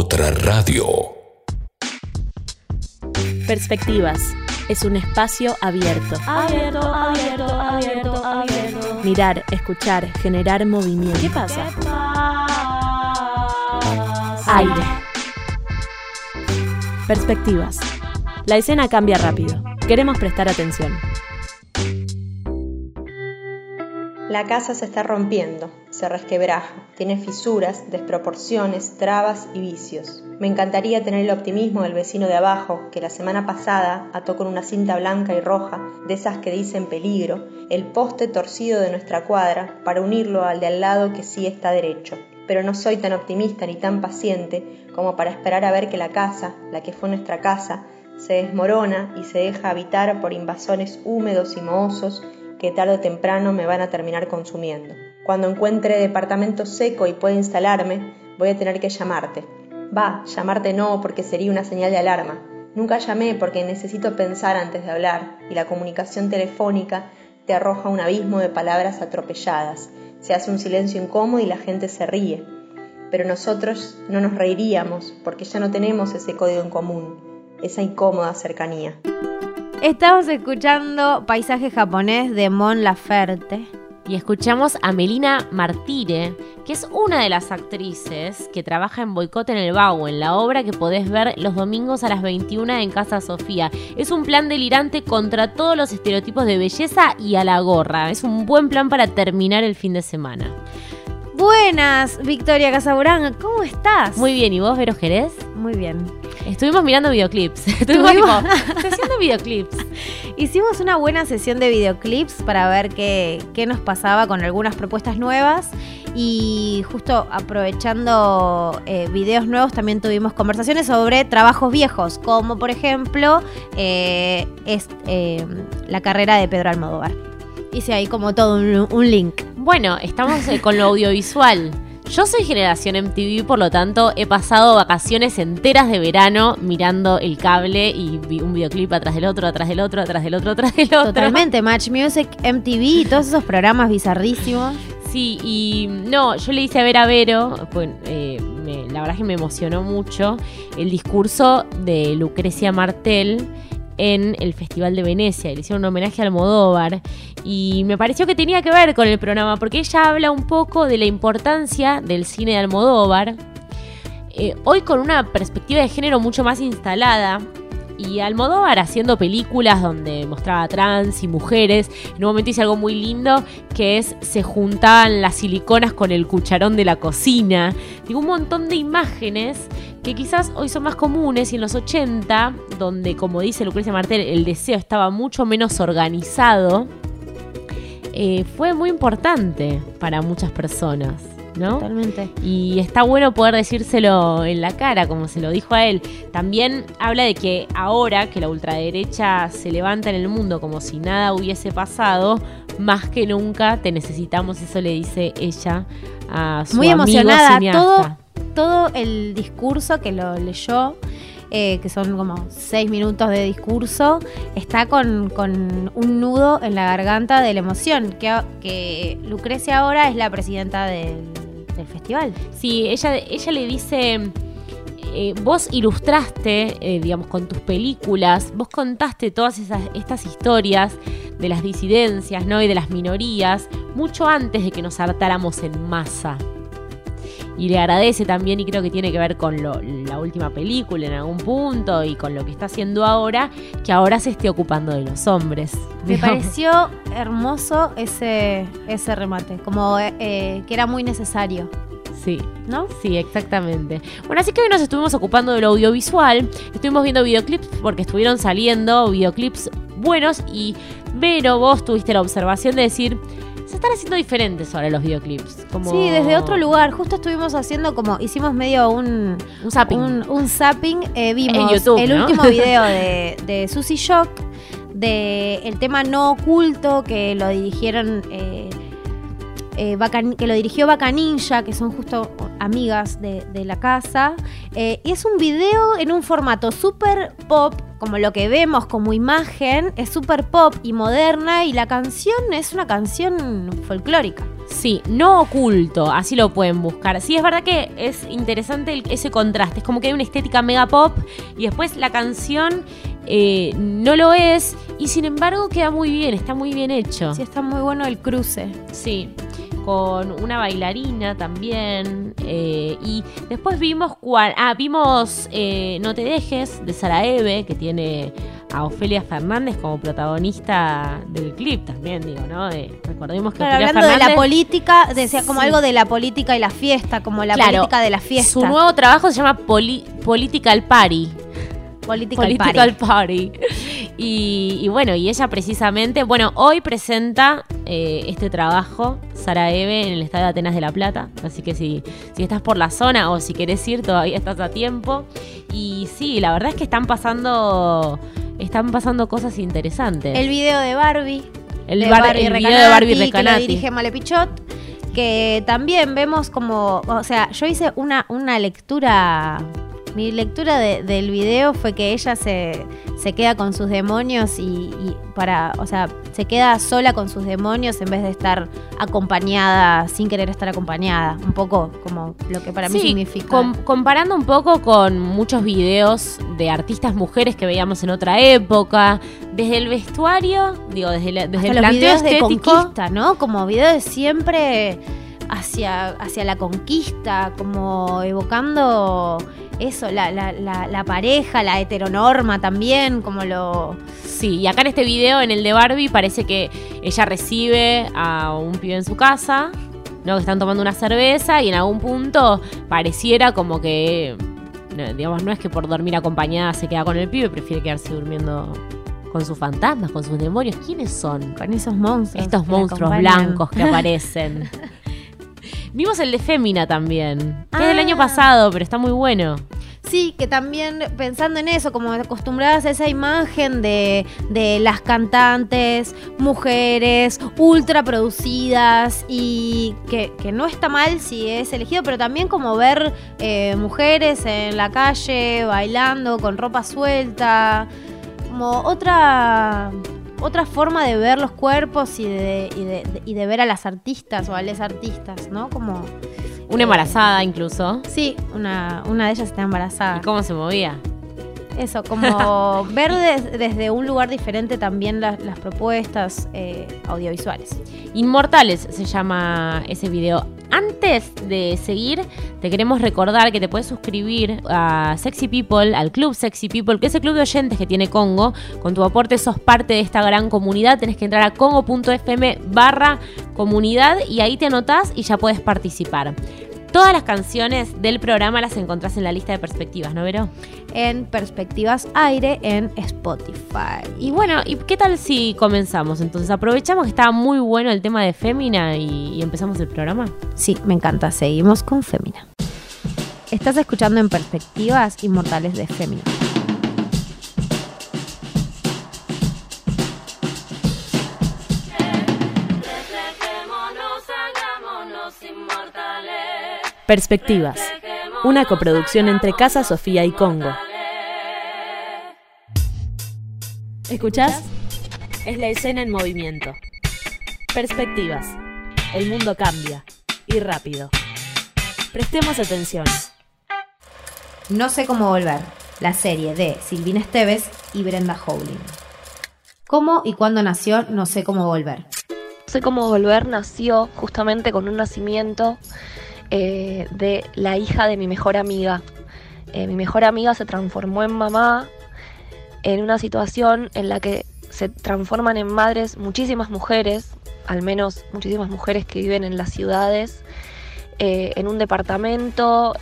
Otra radio. Perspectivas. Es un espacio abierto. Abierto, abierto, abierto, abierto. Mirar, escuchar, generar movimiento. ¿Qué pasa? Aire. Perspectivas. La escena cambia rápido. Queremos prestar atención. La casa se está rompiendo, se resquebraja, tiene fisuras, desproporciones, trabas y vicios. Me encantaría tener el optimismo del vecino de abajo, que la semana pasada ató con una cinta blanca y roja, de esas que dicen peligro, el poste torcido de nuestra cuadra para unirlo al de al lado que sí está derecho. Pero no soy tan optimista ni tan paciente como para esperar a ver que la casa, la que fue nuestra casa, se desmorona y se deja habitar por invasores húmedos y mohosos que tarde o temprano me van a terminar consumiendo. Cuando encuentre departamento seco y pueda instalarme, voy a tener que llamarte. Va, llamarte no porque sería una señal de alarma. Nunca llamé porque necesito pensar antes de hablar y la comunicación telefónica te arroja un abismo de palabras atropelladas. Se hace un silencio incómodo y la gente se ríe. Pero nosotros no nos reiríamos porque ya no tenemos ese código en común, esa incómoda cercanía. Estamos escuchando Paisaje japonés de Mon Laferte. Y escuchamos a Melina Martire, que es una de las actrices que trabaja en Boicot en el Bau, en la obra que podés ver los domingos a las 21 en Casa Sofía. Es un plan delirante contra todos los estereotipos de belleza y a la gorra. Es un buen plan para terminar el fin de semana. Buenas, Victoria Casaburán, ¿cómo estás? Muy bien, ¿y vos, Vero Jerez? Muy bien. Estuvimos mirando videoclips. Estuvimos tipo, videoclips. Hicimos una buena sesión de videoclips para ver qué, qué nos pasaba con algunas propuestas nuevas. Y justo aprovechando eh, videos nuevos, también tuvimos conversaciones sobre trabajos viejos, como por ejemplo eh, es, eh, la carrera de Pedro Almodóvar. Hice ahí como todo un, un link. Bueno, estamos con lo audiovisual. Yo soy generación MTV, por lo tanto he pasado vacaciones enteras de verano mirando el cable y vi un videoclip atrás del otro, atrás del otro, atrás del otro, atrás del otro. Totalmente, Match Music, MTV y todos esos programas bizarrísimos. Sí, y no, yo le hice a ver a Vero, pues, eh, me- la verdad es que me emocionó mucho el discurso de Lucrecia Martel en el Festival de Venecia. Le hicieron un homenaje a Almodóvar y me pareció que tenía que ver con el programa porque ella habla un poco de la importancia del cine de Almodóvar. eh, hoy con una perspectiva de género mucho más instalada. Y Almodóvar haciendo películas donde mostraba trans y mujeres. En un momento hice algo muy lindo que es se juntaban las siliconas con el cucharón de la cocina. Digo, un montón de imágenes que quizás hoy son más comunes y en los 80, donde como dice Lucrecia Martel, el deseo estaba mucho menos organizado, eh, fue muy importante para muchas personas. ¿No? Totalmente. Y está bueno poder decírselo en la cara, como se lo dijo a él. También habla de que ahora que la ultraderecha se levanta en el mundo como si nada hubiese pasado, más que nunca te necesitamos, eso le dice ella a su Muy amigo emocionada. cineasta. Todo, todo el discurso que lo leyó, eh, que son como seis minutos de discurso, está con, con un nudo en la garganta de la emoción. Que, que Lucrecia ahora es la presidenta del, del festival. Sí, ella, ella le dice, eh, vos ilustraste, eh, digamos, con tus películas, vos contaste todas esas, estas historias de las disidencias, ¿no? Y de las minorías, mucho antes de que nos hartáramos en masa. Y le agradece también, y creo que tiene que ver con lo- la última película en algún punto y con lo que está haciendo ahora, que ahora se esté ocupando de los hombres. Me digamos. pareció hermoso ese, ese remate, como eh, eh, que era muy necesario, Sí. ¿no? Sí, exactamente. Bueno, así que hoy nos estuvimos ocupando de lo audiovisual. Estuvimos viendo videoclips porque estuvieron saliendo videoclips buenos y Vero, vos tuviste la observación de decir, se están haciendo diferentes ahora los videoclips. Como... Sí, desde otro lugar. Justo estuvimos haciendo como, hicimos medio un, Un zapping. un, un zapping. eh, vimos En YouTube, el ¿no? último video de, de Susy Shock, de el tema no oculto que lo dirigieron, eh, eh, que lo dirigió Vaca Ninja, que son justo amigas de, de la casa. Eh, y es un video en un formato súper pop, como lo que vemos como imagen, es súper pop y moderna, y la canción es una canción folclórica. Sí, no oculto, así lo pueden buscar. Sí, es verdad que es interesante el- ese contraste. Es como que hay una estética mega pop y después la canción eh, no lo es y sin embargo queda muy bien, está muy bien hecho. Sí, está muy bueno el cruce. Sí, con una bailarina también. eh, y después vimos cual, ah, vimos eh, No te dejes de Sara Eve, que tiene a Ofelia Fernández como protagonista del clip también, digo, ¿no? Recordemos que Claro, Ofelia hablando de la política, decía como Sí. algo de la política y la fiesta, como la Claro, política de la fiesta. Su nuevo trabajo se llama Poli- Political Party. Political, Political Party. Party. Y, y bueno, y ella precisamente, bueno, hoy presenta eh, este trabajo, Sara Eve, en el Estadio de Atenas de la Plata. Así que si, si estás por la zona o si querés ir, todavía estás a tiempo. Y sí, la verdad es que están pasando, están pasando cosas interesantes. El video de Barbie. El de bar- Barbie el video de Barbie Recanati, que lo dirige Male Pichot, que también vemos como, o sea, yo hice una, una lectura, mi lectura de- del video fue que ella se, se queda con sus demonios y, y para, o sea, se queda sola con sus demonios en vez de estar acompañada, sin querer estar acompañada, un poco como lo que para mí Sí, significa. com- comparando un poco con muchos videos de artistas mujeres que veíamos en otra época, desde el vestuario, digo, desde, la- desde Hasta el los planteo videos de estético. conquista, ¿no? Como videos de siempre hacia, hacia la conquista, como evocando eso, la, la, la, la pareja, la heteronorma también, como lo... Sí, y acá en este video, en el de Barbie, parece que ella recibe a un pibe en su casa, ¿no? Que están tomando una cerveza y en algún punto pareciera como que, digamos, no es que por dormir acompañada se queda con el pibe, prefiere quedarse durmiendo con sus fantasmas, con sus demonios. ¿Quiénes son? Con esos monstruos. Estos monstruos acompañan. blancos que aparecen. Vimos el de Fémina también, que es del Ah. año pasado, pero está muy bueno. Sí, que también pensando en eso, como acostumbradas a esa imagen de, de las cantantes, mujeres, ultra producidas y que, que no está mal si es elegido, pero también como ver eh, mujeres en la calle bailando con ropa suelta, como otra otra forma de ver los cuerpos y de, y de, y de ver a las artistas o a les artistas, ¿no? Como Una embarazada incluso. Sí, una, una de ellas está embarazada. ¿Y cómo se movía? Eso, como ver des- desde un lugar diferente también las, las propuestas eh, audiovisuales. Inmortales se llama ese video. Antes de seguir, te queremos recordar que te puedes suscribir a Sexy People, al Club Sexy People, que es el club de oyentes que tiene Congo. Con tu aporte sos parte de esta gran comunidad. Tenés que entrar a congo.fm barra comunidad y ahí te anotás y ya puedes participar. Todas las canciones del programa las encontrás en la lista de perspectivas, ¿no, Vero? En Perspectivas Aire en Spotify. Y bueno, ¿y qué tal si comenzamos? Entonces aprovechamos que estaba muy bueno el tema de Fémina y, y empezamos el programa. Sí, me encanta. Seguimos con Fémina. Estás escuchando en Perspectivas Inmortales de Fémina. Perspectivas. Una coproducción entre Casa Sofía y Congo. ¿Escuchás? Es la escena en movimiento. Perspectivas. El mundo cambia. Y rápido. Prestemos atención. No sé cómo volver. La serie de Silvina Esteves y Brenda Howling. ¿Cómo y cuándo nació No sé cómo volver? No sé cómo volver nació justamente con un nacimiento eh, de la hija de mi mejor amiga. Eh, mi mejor amiga se transformó en mamá en una situación en la que se transforman en madres muchísimas mujeres, al menos muchísimas mujeres que viven en las ciudades, eh, en un departamento,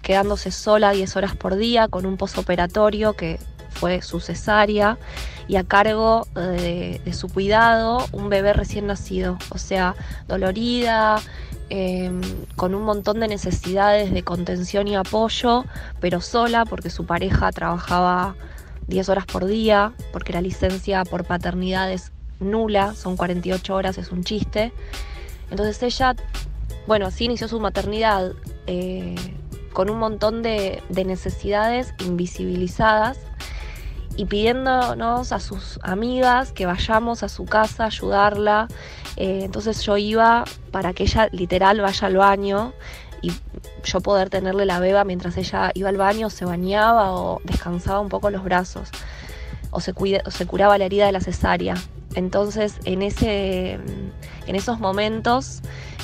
quedándose sola 10 horas por día con un posoperatorio que fue su cesárea y a cargo de su cuidado un bebé recién nacido, o sea, dolorida, eh, con un montón de necesidades de contención y apoyo, pero sola porque su pareja trabajaba 10 horas por día, porque la licencia por paternidad es nula, son 48 horas, es un chiste. Entonces ella, bueno, así inició su maternidad eh, con un montón de, de necesidades invisibilizadas y pidiéndonos a sus amigas que vayamos a su casa a ayudarla. Eh, entonces yo iba para que ella literal vaya al baño y yo poder tenerle la beba mientras ella iba al baño, se bañaba o descansaba un poco los brazos o se, o se curaba la herida de la cesárea. Entonces en, ese, en esos momentos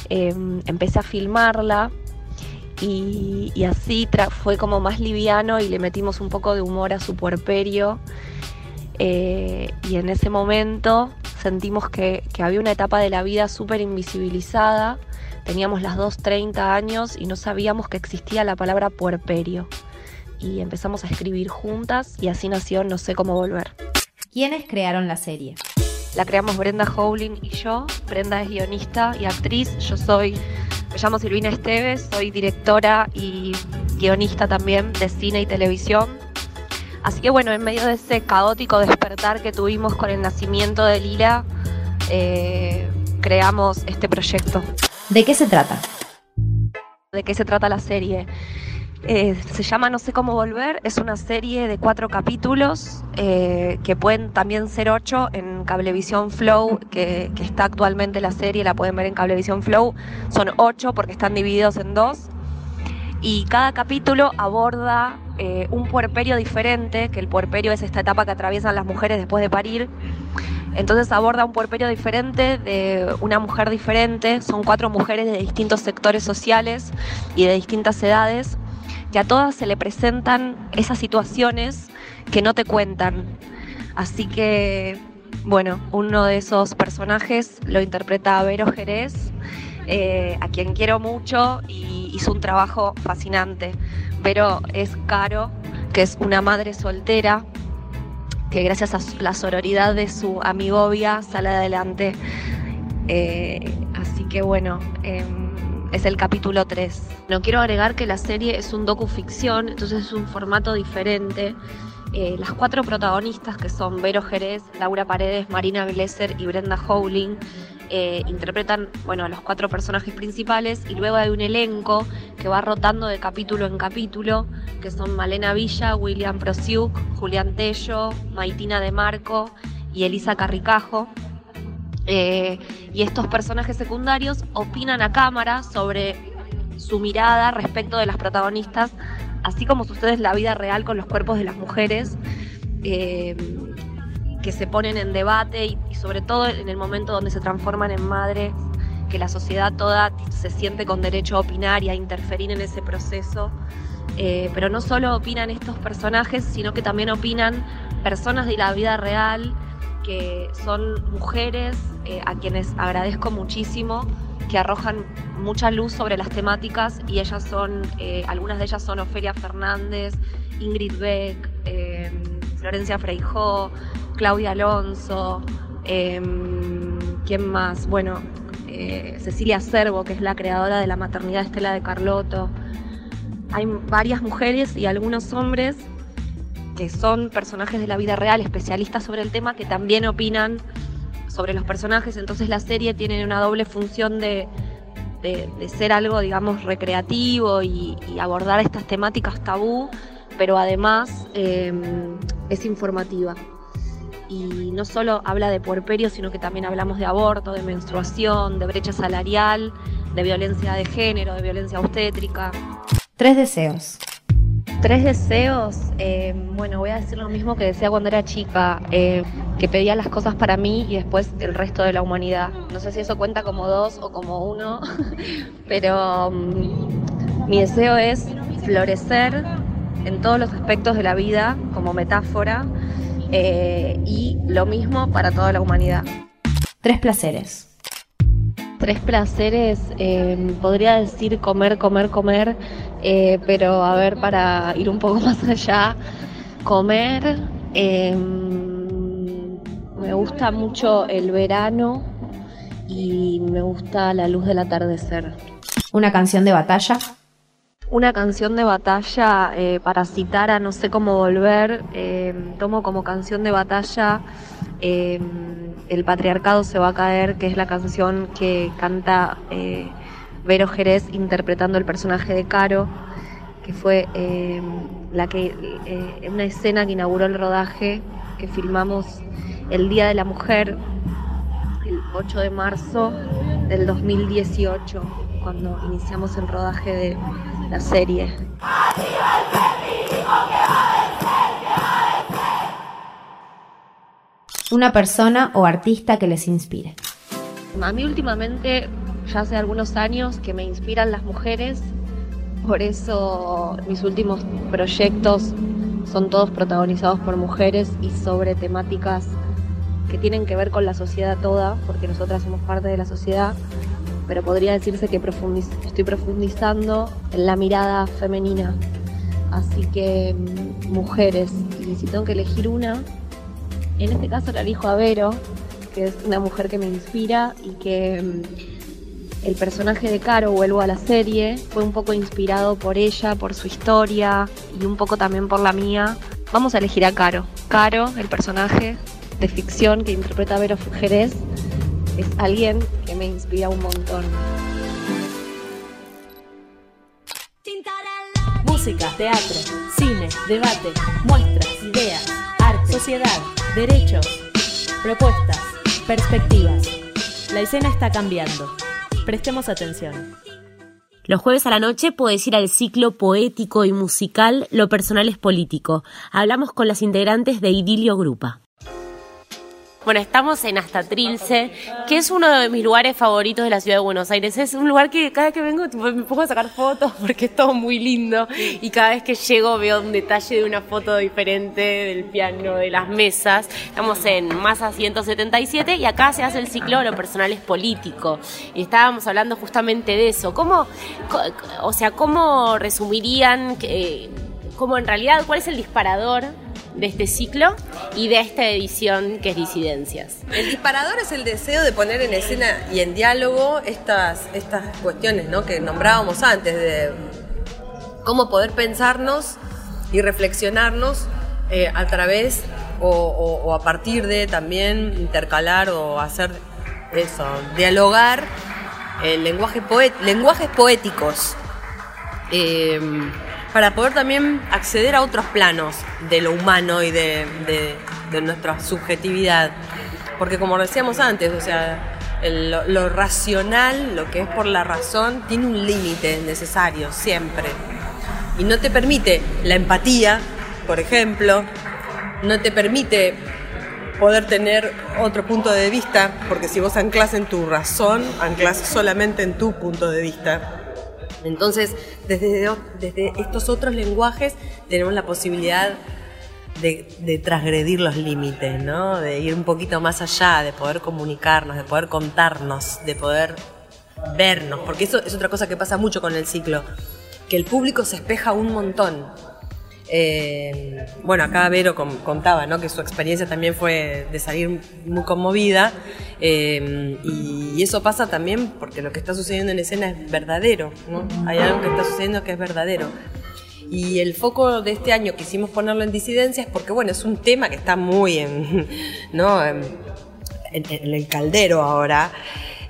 em, empecé a filmarla y, así fue como más liviano y le metimos un poco de humor a su puerperio. Eh, y en ese momento sentimos que, que había una etapa de la vida súper invisibilizada. Teníamos las dos 30 años y no sabíamos que existía la palabra puerperio. Y empezamos a escribir juntas y así nació No sé cómo volver. ¿Quiénes crearon la serie? La creamos Brenda Howling y yo. Brenda es guionista y actriz. Yo soy me llamo Silvina Esteves, soy directora y guionista también de cine y televisión. Así que bueno, en medio de ese caótico despertar que tuvimos con el nacimiento de Lila, eh, creamos este proyecto. ¿De qué se trata? ¿De qué se trata la serie? Eh, se llama No sé cómo volver, es una serie de cuatro capítulos eh, que pueden también ser ocho en Cablevisión Flow, que, está actualmente la serie, la pueden ver en Cablevisión Flow. Son ocho porque están divididos en dos. Y cada capítulo aborda eh, un puerperio diferente, que el puerperio es esta etapa que atraviesan las mujeres después de parir. Entonces aborda un puerperio diferente de una mujer diferente. Son cuatro mujeres de distintos sectores sociales y de distintas edades que a todas se le presentan esas situaciones que no te cuentan. Así que, bueno, uno de esos personajes lo interpreta Vero Jerez, eh, a quien quiero mucho y hizo un trabajo fascinante. Vero es Caro, que es una madre soltera, que gracias a la sororidad de su amigovia sale adelante. Eh, así que bueno. Em, es el capítulo 3. No quiero agregar que la serie es un docu-ficción, entonces es un formato diferente. Eh, las cuatro protagonistas, que son Vero Jerez, Laura Paredes, Marina Glesser y Brenda Howling, eh, interpretan bueno, a los cuatro personajes principales y luego hay un elenco que va rotando de capítulo en capítulo, que son Malena Villa, William Prosiuk, Julián Tello, Maitina de Marco y Elisa Carricajo. Eh, y estos personajes secundarios opinan a cámara sobre su mirada respecto de las protagonistas, así como sucede la vida real con los cuerpos de las mujeres, eh, que se ponen en debate y, sobre todo en el momento donde se transforman en madres, que la sociedad toda se siente con derecho a opinar y a interferir en ese proceso. Eh, pero no solo opinan estos personajes, sino que también opinan personas de la vida real que son mujeres eh, a quienes agradezco muchísimo, que arrojan mucha luz sobre las temáticas y ellas son, eh, algunas de ellas son Ofelia Fernández, Ingrid Beck, Florencia Freijó, Claudia Alonso, em, ¿quién más? Bueno, eh, Cecilia Cervo, que es la creadora de la maternidad Estela de Carlotto. Hay varias mujeres y algunos hombres que son personajes de la vida real, especialistas sobre el tema, que también opinan sobre los personajes. Entonces la serie tiene una doble función de, ser algo, digamos, recreativo y, abordar estas temáticas tabú, pero además em, es informativa. Y no solo habla de puerperio, sino que también hablamos de aborto, de menstruación, de brecha salarial, de violencia de género, de violencia obstétrica. Tres deseos. Tres deseos, eh, bueno, voy a decir lo mismo que decía cuando era chica, eh, que pedía las cosas para mí y después el resto de la humanidad. No sé si eso cuenta como dos o como uno, pero mi deseo es florecer en todos los aspectos de la vida como metáfora eh, y lo mismo para toda la humanidad. Tres placeres. Tres placeres, podría decir comer, comer, comer eh, pero a ver, para ir un poco más allá, comer, em, me gusta mucho el verano y me gusta la luz del atardecer. ¿Una canción de batalla? Una canción de batalla eh, para citar a No sé cómo volver, em, tomo como canción de batalla em, El patriarcado se va a caer, que es la canción que canta eh, Vero Jerez interpretando el personaje de Caro. que fue eh, la que, eh, una escena que inauguró el rodaje, que filmamos el Día de la Mujer, el 8 de marzo del 2018, cuando iniciamos el rodaje de la serie. Una persona o artista que les inspire. A mí últimamente, ya hace algunos años, que me inspiran las mujeres, por eso mis últimos proyectos son todos protagonizados por mujeres y sobre temáticas que tienen que ver con la sociedad toda, porque nosotras somos parte de la sociedad, pero podría decirse que estoy profundizando en la mirada femenina. Así que mm, mujeres, y si tengo que elegir una, en este caso la elijo a Vero, que es una mujer que me inspira y que mm, el personaje de Caro, vuelvo a la serie, fue un poco inspirado por ella, por su historia y un poco también por la mía. Vamos a elegir a Caro. Caro, el personaje de ficción que interpreta Vero Jerez, es alguien que me inspira un montón. Música, teatro, cine, debate, muestras, ideas, arte, sociedad derechos, propuestas, perspectivas. La escena está cambiando. Prestemos atención. Los jueves a la noche puedes ir al ciclo poético y musical Lo personal es político. Hablamos con las integrantes de Idilio Grupa. Bueno, estamos en Hasta Trilce, que es uno de mis lugares favoritos de la ciudad de Buenos Aires. Es un lugar que cada vez que vengo me pongo a sacar fotos porque es todo muy lindo y cada vez que llego veo un detalle de una foto diferente del piano, de las mesas. Estamos en Masa 177 y acá se hace el ciclo Lo personal es político. Y estábamos hablando justamente de eso. ¿Cómo, o sea, cómo resumirían, en realidad, cuál es el disparador de este ciclo y de esta edición que es Disidencias. El disparador es el deseo de poner en escena y en diálogo estas, estas cuestiones ¿no? que nombrábamos antes, de cómo poder pensarnos y reflexionarnos eh, a través o, a partir de también intercalar o hacer eso, dialogar el lenguaje lenguajes poéticos. Eh, para poder también acceder a otros planos de lo humano y de, nuestra subjetividad. Porque como decíamos antes, o sea, lo, racional, lo que es por la razón, tiene un límite necesario siempre. Y no te permite la empatía, por ejemplo, no te permite poder tener otro punto de vista, porque si vos anclas en tu razón, anclas solamente en tu punto de vista. Entonces, desde, estos otros lenguajes tenemos la posibilidad de, transgredir los límites, ¿no? De ir un poquito más allá, de poder comunicarnos, de poder contarnos, de poder vernos, porque eso es otra cosa que pasa mucho con el ciclo, que el público se espeja un montón. Eh, bueno, acá Vero contaba ¿no? que su experiencia también fue de salir muy conmovida eh, y, eso pasa también porque lo que está sucediendo en escena es verdadero, ¿no? hay algo que está sucediendo que es verdadero. Y el foco de este año quisimos ponerlo en disidencias porque bueno, es un tema que está muy en el caldero ahora.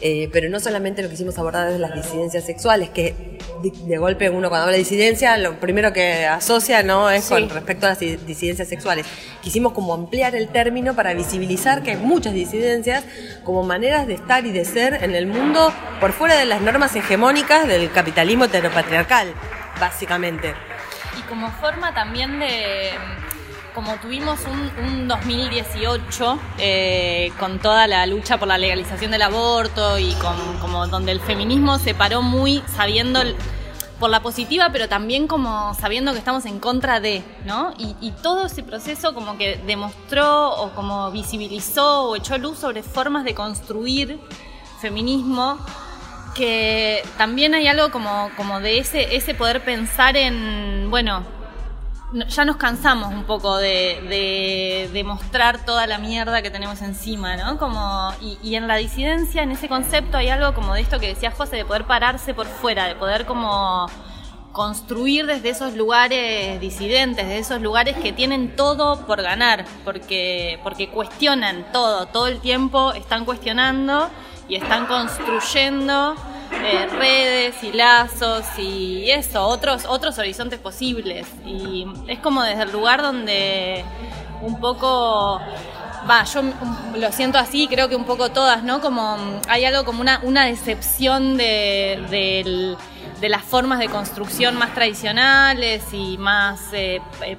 Eh, pero no solamente lo quisimos abordar desde las disidencias sexuales, que de, golpe uno cuando habla de disidencia, lo primero que asocia no es con respecto a las disidencias sexuales. Quisimos como ampliar el término para visibilizar que hay muchas disidencias como maneras de estar y de ser en el mundo por fuera de las normas hegemónicas del capitalismo heteropatriarcal, básicamente. Y como forma también de como tuvimos un, 2018 eh, con toda la lucha por la legalización del aborto y con, como donde el feminismo se paró muy sabiendo por la positiva, pero también como sabiendo que estamos en contra de, ¿no? Y, y, todo ese proceso como que demostró o como visibilizó o echó luz sobre formas de construir feminismo que también hay algo como, como de ese, ese poder pensar en, bueno, ya nos cansamos un poco de, de, mostrar toda la mierda que tenemos encima, ¿no? Como, y, en la disidencia, en ese concepto, hay algo como de esto que decía José, de poder pararse por fuera, de poder como construir desde esos lugares disidentes, de esos lugares que tienen todo por ganar, porque, porque cuestionan todo, todo el tiempo están cuestionando y están construyendo eh, redes y lazos y eso, otros, otros horizontes posibles. Y es como desde el lugar donde un poco va, yo lo siento así, creo que un poco todas, ¿no? Como hay algo como una, una decepción de, las formas de construcción más tradicionales y más eh, eh,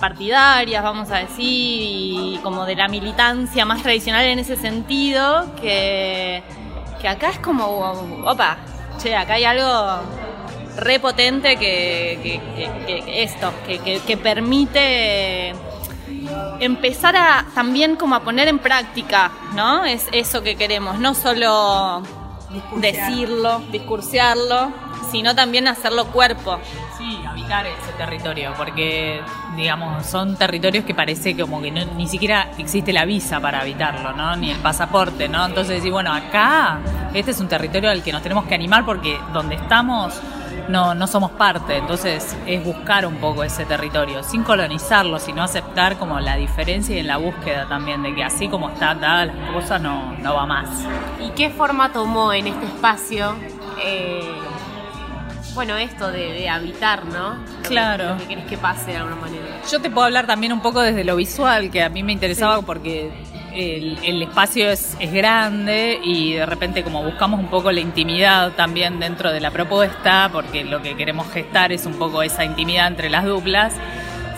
partidarias, vamos a decir, y como de la militancia más tradicional en ese sentido, que, que acá es como, opa, che, acá hay algo repotente que, que esto, que permite empezar a también como a poner en práctica, ¿no? Es eso que queremos, no solo decirlo, discursearlo, sino también hacerlo cuerpo. Ese territorio, porque digamos, son territorios que parece como que ni siquiera existe la visa para habitarlo, ¿no? Ni el pasaporte, ¿no? Entonces decir, bueno, acá este es un territorio al que nos tenemos que animar porque donde estamos no, no somos parte. Entonces es buscar un poco ese territorio, sin colonizarlo, sino aceptar como la diferencia y en la búsqueda también de que así como están dadas las cosas no, no va más. ¿Y qué forma tomó en este espacio? Eh, bueno, esto de, habitar, ¿no? Claro. que querés que pase de alguna manera. Yo te puedo hablar también un poco desde lo visual, que a mí me interesaba porque el, espacio es, es, grande y de repente como buscamos un poco la intimidad también dentro de la propuesta, porque lo que queremos gestar es un poco esa intimidad entre las duplas,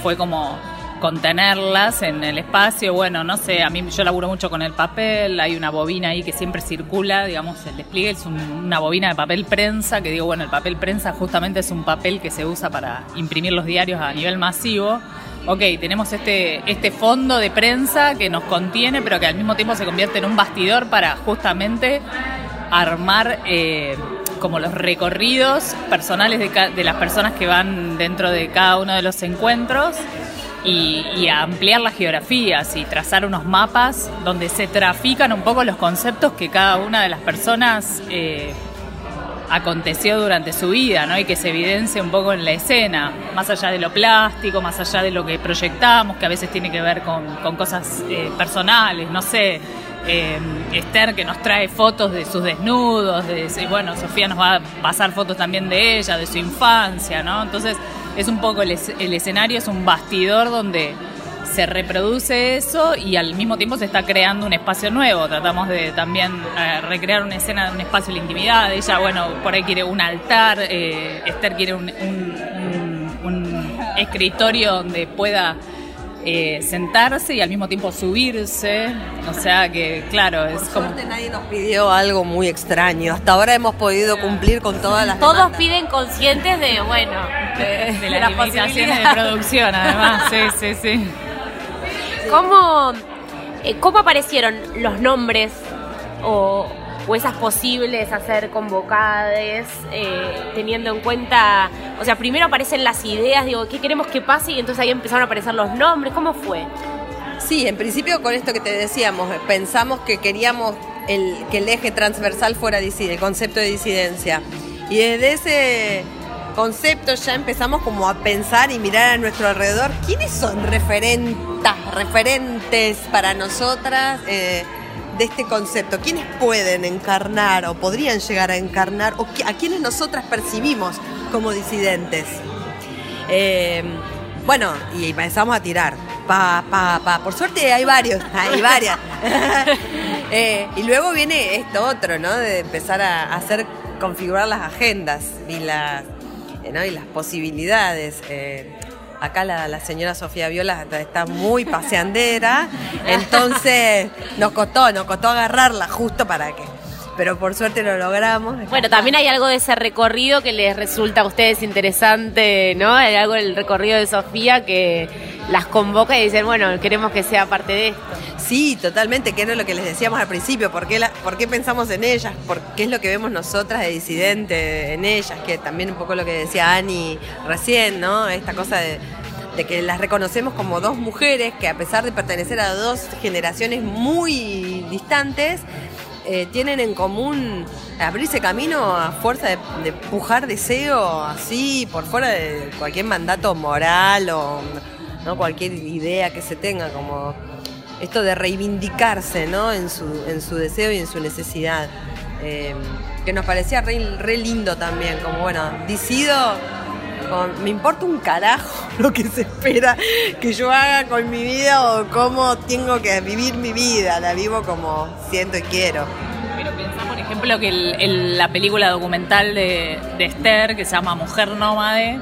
fue como contenerlas en el espacio. Bueno, no sé, a mí yo laburo mucho con el papel, hay una bobina ahí que siempre circula, digamos, el despliegue es una bobina de papel prensa, que digo, bueno, el papel prensa justamente es un papel que se usa para imprimir los diarios a nivel masivo. Ok, tenemos este, este fondo de prensa que nos contiene, pero que al mismo tiempo se convierte en un bastidor para justamente armar eh, como los recorridos personales de, de las personas que van dentro de cada uno de los encuentros y, ampliar las geografías y trazar unos mapas donde se trafican un poco los conceptos que cada una de las personas eh, aconteció durante su vida, ¿no? Y que se evidencia un poco en la escena, más allá de lo plástico, más allá de lo que proyectamos, que a veces tiene que ver con, cosas eh, personales, no sé. Eh, Esther que nos trae fotos de sus desnudos, de, bueno, Sofía nos va a pasar fotos también de ella, de su infancia, ¿no? Entonces, es un poco el, escenario, es un bastidor donde se reproduce eso y al mismo tiempo se está creando un espacio nuevo. Tratamos de también eh, recrear una escena un espacio de la intimidad. Ella, bueno, por ahí quiere un altar, eh, Esther quiere un, escritorio donde pueda eh, sentarse y al mismo tiempo subirse. O sea que, claro, es Por como. nadie nos pidió algo muy extraño. Hasta ahora hemos podido cumplir con todas las. Todos piden conscientes de, bueno, de, las limitaciones de producción, además. sí, sí, sí. ¿Cómo, eh, ¿Cómo aparecieron los nombres o, o esas posibles a ser convocadas, eh, teniendo en cuenta, o sea, primero aparecen las ideas, digo, ¿qué queremos que pase? Y entonces ahí empezaron a aparecer los nombres, ¿cómo fue? Sí, en principio con esto que te decíamos, pensamos que queríamos el, que el eje transversal fuera el concepto de disidencia. Y desde ese concepto ya empezamos como a pensar y mirar a nuestro alrededor quiénes son referentas, referentes para nosotras. Eh, de este concepto? ¿Quiénes pueden encarnar o podrían llegar a encarnar o a quienes nosotras percibimos como disidentes? Eh, bueno, y empezamos a tirar. Pa, pa, pa. Por suerte hay varios, hay varias. Eh, y luego viene esto otro, ¿no? De empezar a hacer, configurar las agendas y las, ¿no? y las posibilidades. Eh, acá la, señora Sofía Viola está muy paseandera, entonces nos costó, nos costó agarrarla justo para que pero por suerte lo logramos. Bueno, también hay algo de ese recorrido que les resulta a ustedes interesante, ¿no? Hay algo del recorrido de Sofía que las convoca y dicen, bueno, queremos que sea parte de esto. Sí, totalmente, que era lo que les decíamos al principio, ¿por qué, por qué pensamos en ellas? ¿Por qué es lo que vemos nosotras de disidente en ellas? Que también un poco lo que decía Ani recién, ¿no? Esta cosa de, que las reconocemos como dos mujeres que a pesar de pertenecer a dos generaciones muy distantes, eh, tienen en común abrirse camino a fuerza de, de, pujar deseo así por fuera de cualquier mandato moral o cualquier idea que se tenga, como esto de reivindicarse ¿no? en, su, en su deseo y en su necesidad. Eh, que nos parecía re, re lindo también, como bueno, decido, con- me importa un carajo lo que se espera que yo haga con mi vida o cómo tengo que vivir mi vida, la vivo como siento y quiero. Pero pensá, por ejemplo, que la película documental de, de Esther, que se llama Mujer Nómade,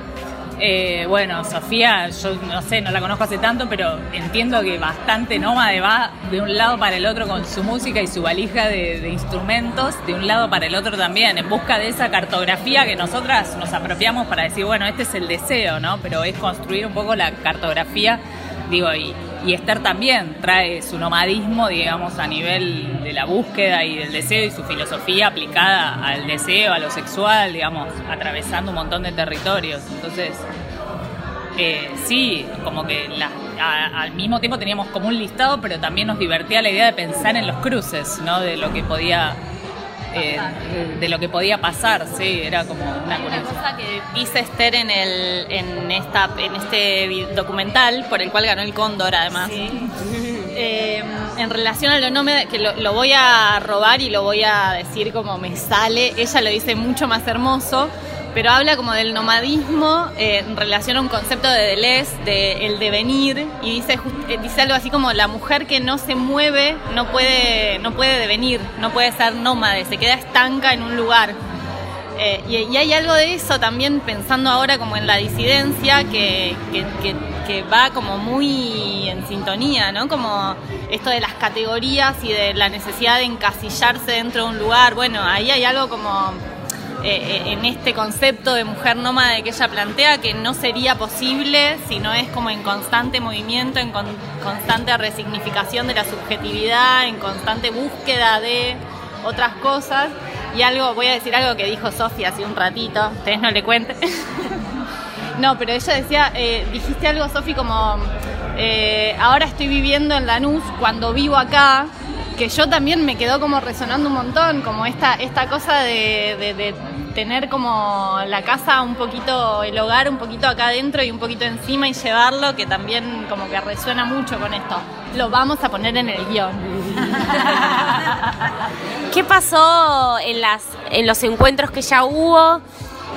eh, bueno, Sofía, yo no sé, no la conozco hace tanto, pero entiendo que bastante nómade va de un lado para el otro con su música y su valija de, de instrumentos, de un lado para el otro también, en busca de esa cartografía que nosotras nos apropiamos para decir, bueno, este es el deseo, ¿no? Pero es construir un poco la cartografía, digo, y, y Esther también trae su nomadismo, digamos, a nivel de la búsqueda y del deseo y su filosofía aplicada al deseo, a lo sexual, digamos, atravesando un montón de territorios. Entonces, eh, sí, como que la- a- al mismo tiempo teníamos como un listado, pero también nos divertía la idea de pensar en los cruces, ¿no? De lo que podía, eh, de lo que podía pasar, sí, era como una Una curiosidad. cosa que dice Esther en, el, en, esta, en este documental, por el cual ganó el Cóndor además, Eh, en relación a lo nómada, que lo, lo voy a robar y lo voy a decir como me sale, ella lo dice mucho más hermoso, pero habla como del nomadismo eh, en relación a un concepto de Deleuze, de el devenir, y dice, eh, dice algo así como la mujer que no se mueve no puede, no puede devenir, no puede ser nómade, se queda estanca en un lugar. Eh, y, hay algo de eso también pensando ahora como en la disidencia que- que va como muy en sintonía, ¿no? Como esto de las categorías y de la necesidad de encasillarse dentro de un lugar. Bueno, ahí hay algo como eh, eh, en este concepto de mujer nómade que ella plantea que no sería posible si no es como en constante movimiento, en con- constante resignificación de la subjetividad, en constante búsqueda de otras cosas. Y algo, voy a decir algo que dijo Sofía hace un ratito, ustedes no le cuenten. no, pero ella decía, eh, dijiste algo, Sofi, como ahora estoy viviendo en Lanús cuando vivo acá, que yo también me quedó como resonando un montón, como esta, esta cosa de, de- tener como la casa un poquito, el hogar un poquito acá adentro y un poquito encima y llevarlo, que también como que resuena mucho con esto. Lo vamos a poner en el guion. ¿Qué pasó en, las, en los encuentros que ya hubo?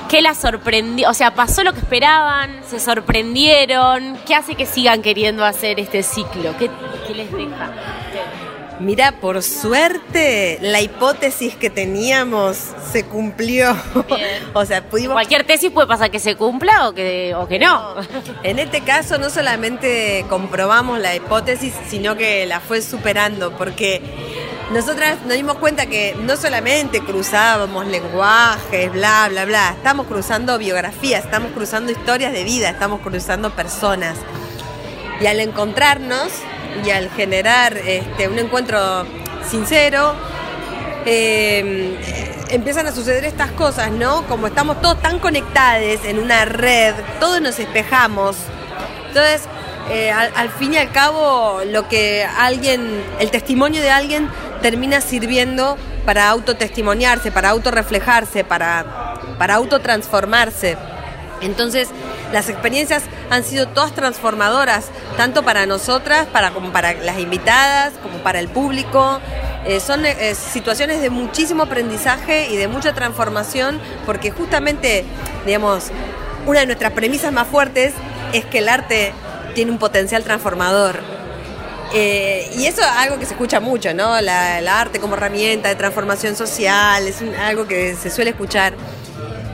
¿Qué las sorprendió? O sea, ¿pasó lo que esperaban? ¿Se sorprendieron? ¿Qué hace que sigan queriendo hacer este ciclo? ¿Qué, qué les deja? Mira, por suerte la hipótesis que teníamos se cumplió. o sea, pudimos Cualquier tesis puede pasar que se cumpla o que, o que no. En este caso no solamente comprobamos la hipótesis, sino que la fue superando, porque nosotras nos dimos cuenta que no solamente cruzábamos lenguajes, bla, bla, bla, estamos cruzando biografías, estamos cruzando historias de vida, estamos cruzando personas. Y al encontrarnos y al generar este, un encuentro sincero, eh, empiezan a suceder estas cosas, ¿no? Como estamos todos tan conectados en una red, todos nos espejamos. Entonces, eh, al, al fin y al cabo, lo que alguien, el testimonio de alguien termina sirviendo para autotestimoniarse, para autorreflejarse, para, para autotransformarse. Entonces, las experiencias han sido todas transformadoras, tanto para nosotras, para, como para las invitadas, como para el público. Eh, son eh, situaciones de muchísimo aprendizaje y de mucha transformación, porque justamente, digamos, una de nuestras premisas más fuertes es que el arte tiene un potencial transformador. Eh, y eso es algo que se escucha mucho, ¿no? La, el arte como herramienta de transformación social, es algo que se suele escuchar.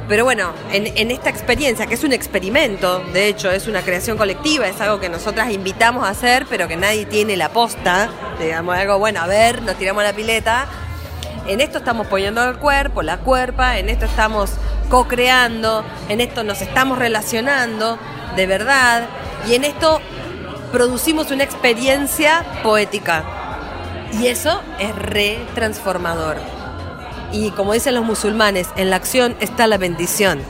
Pero bueno, en, esta experiencia, que es un experimento, de hecho, es una creación colectiva, es algo que nosotras invitamos a hacer, pero que nadie tiene la posta, digamos, algo bueno, a ver, nos tiramos la pileta. En esto estamos poniendo el cuerpo, la cuerpa, en esto estamos co-creando, en esto nos estamos relacionando de verdad, y en esto producimos una experiencia poética. Y eso es re transformador. Y como dicen los musulmanes, en la acción está la bendición.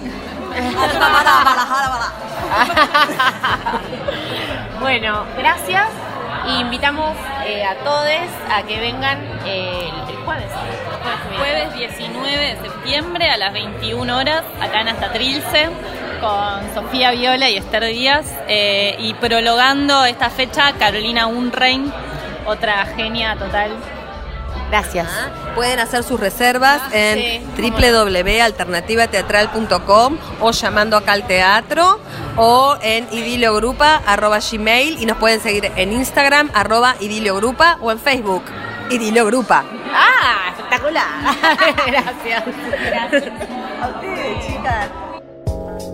Bueno, gracias. Y invitamos eh, a todos a que vengan eh, el, el jueves. El. Jueves 19 de septiembre a las 21 horas, acá en Hasta Trilce, con Sofía Viola y Esther Díaz. eh, y prologando esta fecha, Carolina Unrein, otra genia total. Gracias. Ah, Pueden hacer sus reservas en www.alternativateatral.com o llamando acá al teatro o en idiliogrupa arroba gmail y nos pueden seguir en Instagram arroba idiliogrupa o en Facebook idiliogrupa. ¡Ah! Espectacular. Gracias. A ustedes, chicas.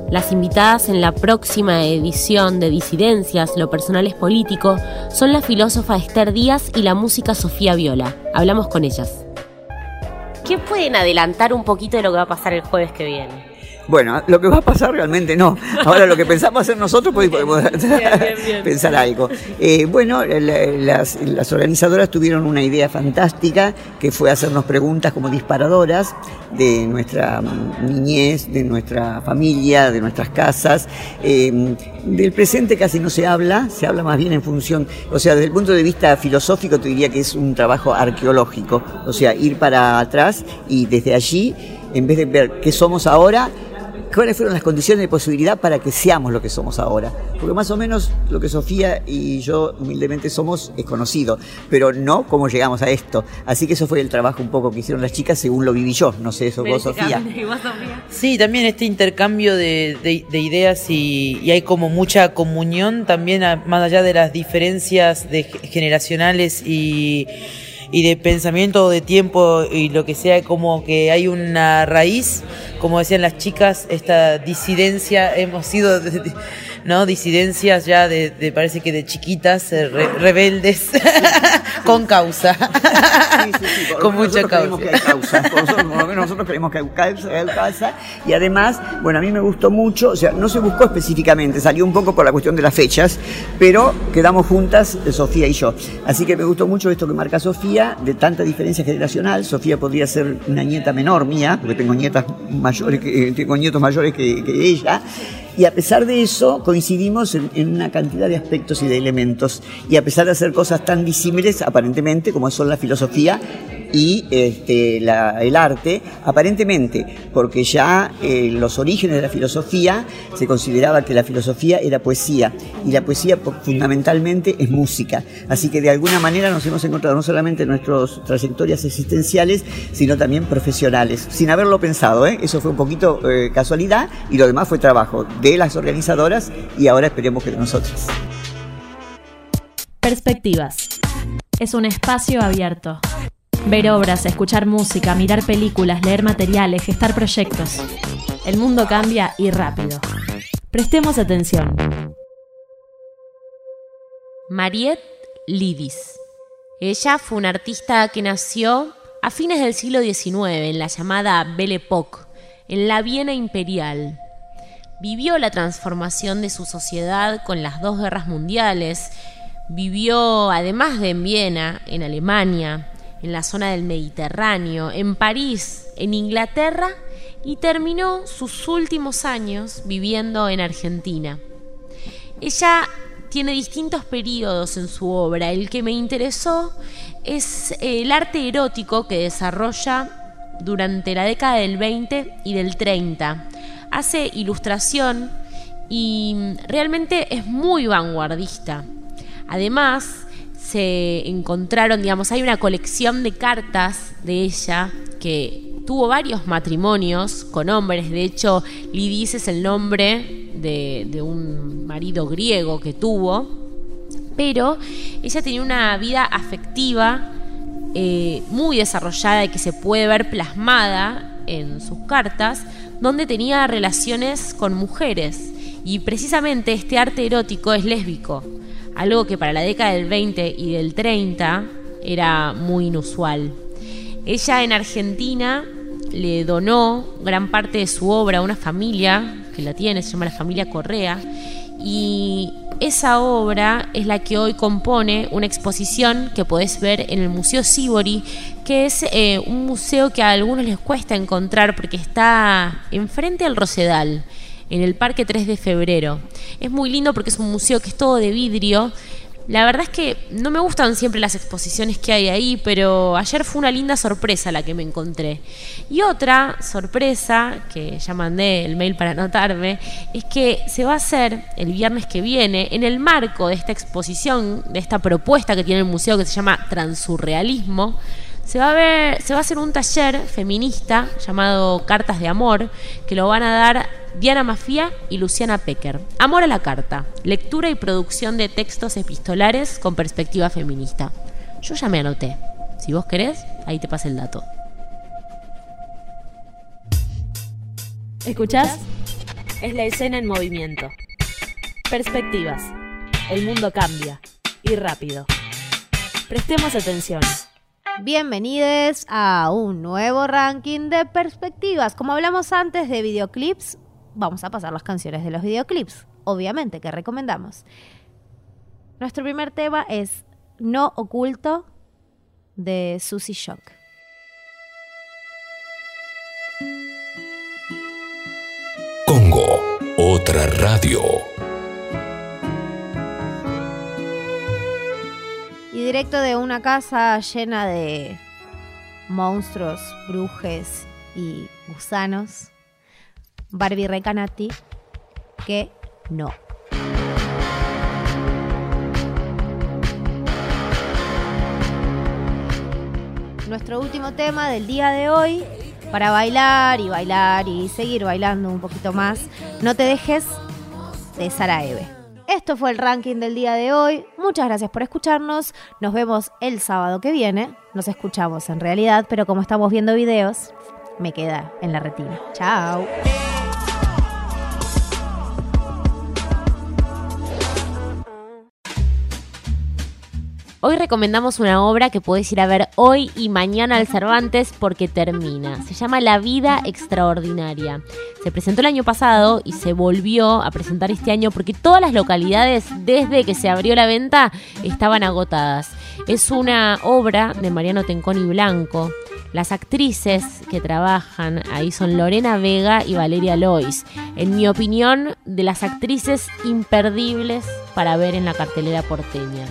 Las invitadas en la próxima edición de Disidencias, lo personal es político, son la filósofa Esther Díaz y la música Sofía Viola. Hablamos con ellas. ¿Qué pueden adelantar un poquito de lo que va a pasar el jueves que viene? Bueno, lo que va a pasar realmente no. Ahora lo que pensamos hacer nosotros, pues podemos pensar algo. Eh, bueno, la- las, las organizadoras tuvieron una idea fantástica que fue hacernos preguntas como disparadoras de nuestra mm, niñez, de nuestra familia, de nuestras casas. Eh, del presente casi no se habla, se habla más bien en función, o sea, desde el punto de vista filosófico te diría que es un trabajo arqueológico, o sea, ir para atrás y desde allí, en vez de ver qué somos ahora, cuáles fueron las condiciones de posibilidad para que seamos lo que somos ahora. Porque más o menos lo que Sofía y yo humildemente somos es conocido, pero no cómo llegamos a esto. Así que eso fue el trabajo un poco que hicieron las chicas según lo viví yo. No sé eso vos, Sofía. Sí, también este intercambio de, de- de ideas y, y hay como mucha comunión también a- más allá de las diferencias de generacionales y, y de pensamiento, de tiempo y lo que sea, como que hay una raíz, como decían las chicas, esta disidencia, hemos sido... ¿no? Disidencias ya de, de- parece que de chiquitas, eh, re- rebeldes, con causa. Por Con lo menos mucha causa. que hay causa. Por nosotros- por lo menos nosotros creemos que hay causa, hay causa. Y además, bueno, a mí me gustó mucho, o sea, no se buscó específicamente, salió un poco por la cuestión de las fechas, pero quedamos juntas eh, Sofía y yo. Así que me gustó mucho esto que marca Sofía, de tanta diferencia generacional. Sofía podría ser una nieta menor mía, porque tengo nietas mayores que, tengo nietos mayores que, que ella. Y a pesar de eso, coincidimos en, una cantidad de aspectos y de elementos. Y a pesar de hacer cosas tan disímiles, aparentemente, como son la filosofía y este, el arte, aparentemente, porque ya eh, los orígenes de la filosofía se consideraba que la filosofía era poesía y la poesía po- fundamentalmente es música. Así que de alguna manera nos hemos encontrado no solamente en nuestras trayectorias existenciales, sino también profesionales, sin haberlo pensado. ¿eh? Eso fue un poquito eh, casualidad y lo demás fue trabajo de las organizadoras y ahora esperemos que de nosotros. Perspectivas. Es un espacio abierto. Ver obras, escuchar música, mirar películas, leer materiales, gestar proyectos. El mundo cambia y rápido. Prestemos atención. Mariette Lidis. Ella fue una artista que nació a fines del siglo XIX en la llamada Belle Époque, en la Viena imperial. Vivió la transformación de su sociedad con las dos guerras mundiales. Vivió, además de en Viena, en Alemania, en la zona del Mediterráneo, en París, en Inglaterra y terminó sus últimos años viviendo en Argentina. Ella tiene distintos periodos en su obra. El que me interesó es el arte erótico que desarrolla durante la década del 20 y del 30. Hace ilustración y realmente es muy vanguardista. Además, se encontraron, digamos, hay una colección de cartas de ella que tuvo varios matrimonios con hombres. De hecho, Lidis es el nombre de, un marido griego que tuvo. Pero ella tenía una vida afectiva eh, muy desarrollada y que se puede ver plasmada en sus cartas, donde tenía relaciones con mujeres. Y precisamente este arte erótico es lésbico, algo que para la década del 20 y del 30 era muy inusual. Ella en Argentina le donó gran parte de su obra a una familia que la tiene, se llama la familia Correa, y esa obra es la que hoy compone una exposición que podés ver en el Museo Sibori, que es eh, un museo que a algunos les cuesta encontrar porque está enfrente al Rosedal, en el Parque 3 de Febrero. Es muy lindo porque es un museo que es todo de vidrio. La verdad es que no me gustan siempre las exposiciones que hay ahí, pero ayer fue una linda sorpresa la que me encontré. Y otra sorpresa, que ya mandé el mail para anotarme, es que se va a hacer el viernes que viene en el marco de esta exposición, de esta propuesta que tiene el museo que se llama Transurrealismo, se va a ver, se va a hacer un taller feminista llamado Cartas de Amor, que lo van a dar Diana Mafia y Luciana Pecker. Amor a la carta, lectura y producción de textos epistolares con perspectiva feminista. Yo ya me anoté. Si vos querés, ahí te pasa el dato. ¿Escuchás? Es la escena en movimiento. Perspectivas. El mundo cambia. Y rápido. Prestemos atención. Bienvenidos a un nuevo ranking de perspectivas. Como hablamos antes de videoclips, vamos a pasar las canciones de los videoclips, obviamente, que recomendamos. Nuestro primer tema es No Oculto de Susie Shock. Congo, otra radio. Y directo de una casa llena de monstruos, brujes y gusanos, Barbie Recanati, que no. Nuestro último tema del día de hoy, para bailar y bailar y seguir bailando un poquito más, No te dejes de Sara Eve. Esto fue el ranking del día de hoy. Muchas gracias por escucharnos. Nos vemos el sábado que viene. Nos escuchamos en realidad, pero como estamos viendo videos, me queda en la retina. Chao. Hoy recomendamos una obra que podés ir a ver hoy y mañana al Cervantes porque termina. Se llama La vida extraordinaria. Se presentó el año pasado y se volvió a presentar este año porque todas las localidades desde que se abrió la venta estaban agotadas. Es una obra de Mariano Tenconi Blanco. Las actrices que trabajan ahí son Lorena Vega y Valeria Lois. En mi opinión, de las actrices imperdibles para ver en la cartelera porteña.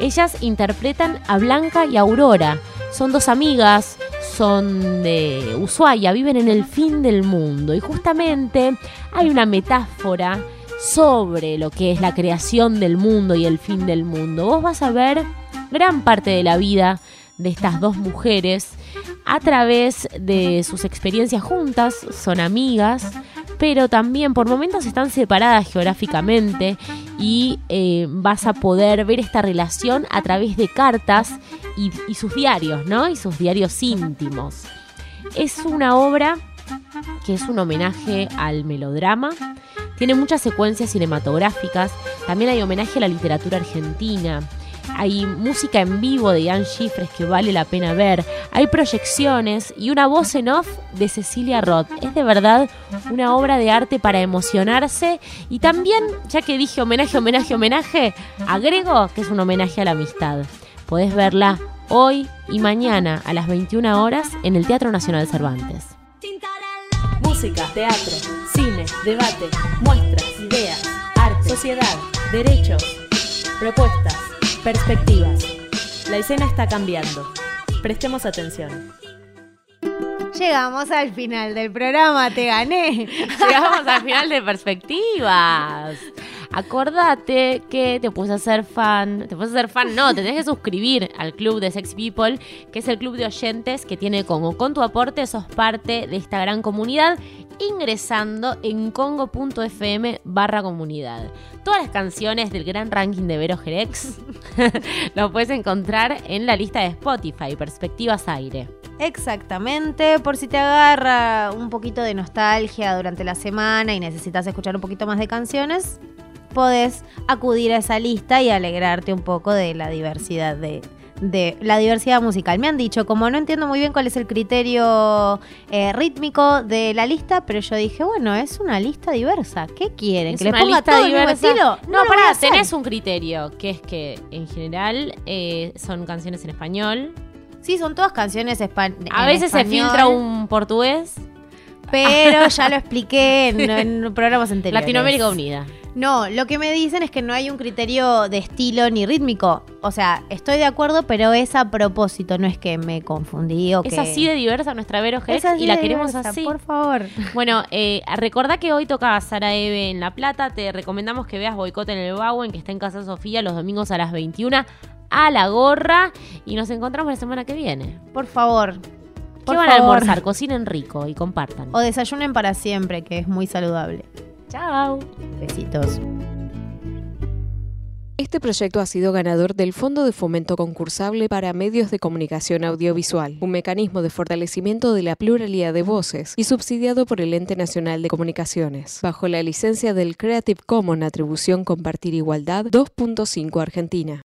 Ellas interpretan a Blanca y Aurora. Son dos amigas, son de Ushuaia, viven en el fin del mundo. Y justamente hay una metáfora sobre lo que es la creación del mundo y el fin del mundo. Vos vas a ver gran parte de la vida de estas dos mujeres a través de sus experiencias juntas, son amigas, pero también por momentos están separadas geográficamente y eh, vas a poder ver esta relación a través de cartas y, y sus diarios, ¿no? Y sus diarios íntimos. Es una obra que es un homenaje al melodrama. Tiene muchas secuencias cinematográficas. También hay homenaje a la literatura argentina. Hay música en vivo de Ian Schifres que vale la pena ver. Hay proyecciones y una voz en off de Cecilia Roth. Es de verdad una obra de arte para emocionarse. Y también, ya que dije homenaje, homenaje, homenaje, agrego que es un homenaje a la amistad. Podés verla hoy y mañana a las 21 horas en el Teatro Nacional Cervantes. Música, teatro, cine, debate, muestras, ideas, arte, sociedad, derechos, propuestas, perspectivas. La escena está cambiando. Prestemos atención. Llegamos al final del programa, te gané. Llegamos al final de perspectivas. Acordate que te puedes hacer fan. Te puedes hacer fan, no, te tenés que suscribir al club de Sex People, que es el club de oyentes que tiene Congo. Con tu aporte sos parte de esta gran comunidad ingresando en congo.fm barra comunidad. Todas las canciones del gran ranking de Vero Jerex lo puedes encontrar en la lista de Spotify, Perspectivas Aire. Exactamente, por si te agarra un poquito de nostalgia durante la semana y necesitas escuchar un poquito más de canciones, podés acudir a esa lista y alegrarte un poco de la diversidad de, de la diversidad musical. Me han dicho, como no entiendo muy bien cuál es el criterio eh, rítmico de la lista, pero yo dije, bueno, es una lista diversa. ¿Qué quieren? Es ¿Que le una ponga lista todo el mismo diversa. estilo? No, a pará, tenés un criterio, que es que en general eh, son canciones en español. Sí, son todas canciones espa- A veces se filtra un portugués. Pero ya lo expliqué en, en programas anteriores. Latinoamérica Unida. No, lo que me dicen es que no hay un criterio de estilo ni rítmico. O sea, estoy de acuerdo, pero es a propósito, no es que me confundí o Es que... así de diversa nuestra Vero Es y la queremos diversa, así. Por favor. Bueno, eh, recordá que hoy toca Sara Eve en La Plata. Te recomendamos que veas Boicot en el Bauen, que está en Casa Sofía los domingos a las 21. a la gorra y nos encontramos la semana que viene. Por favor. ¿Qué Por van a favor. almorzar? Cocinen rico y compartan. O desayunen para siempre, que es muy saludable. Chao. Besitos. Este proyecto ha sido ganador del Fondo de Fomento Concursable para Medios de Comunicación Audiovisual, un mecanismo de fortalecimiento de la pluralidad de voces y subsidiado por el Ente Nacional de Comunicaciones, bajo la licencia del Creative Commons Atribución Compartir Igualdad 2.5 Argentina.